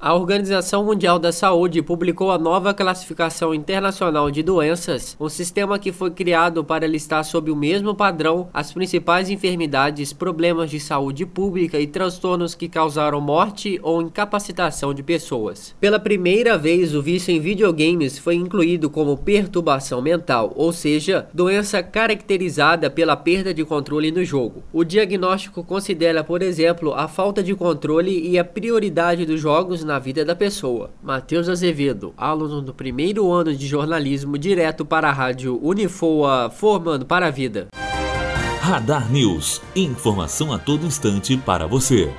A Organização Mundial da Saúde publicou a nova classificação internacional de doenças, um sistema que foi criado para listar sob o mesmo padrão as principais enfermidades, problemas de saúde pública e transtornos que causaram morte ou incapacitação de pessoas. Pela primeira vez, o vício em videogames foi incluído como perturbação mental, ou seja, doença caracterizada pela perda de controle no jogo. O diagnóstico considera, por exemplo, a falta de controle e a prioridade dos jogos na vida da pessoa. Matheus Azevedo, aluno do primeiro ano de jornalismo, direto para a rádio Unifoa, formando para a vida. Radar News. Informação a todo instante para você.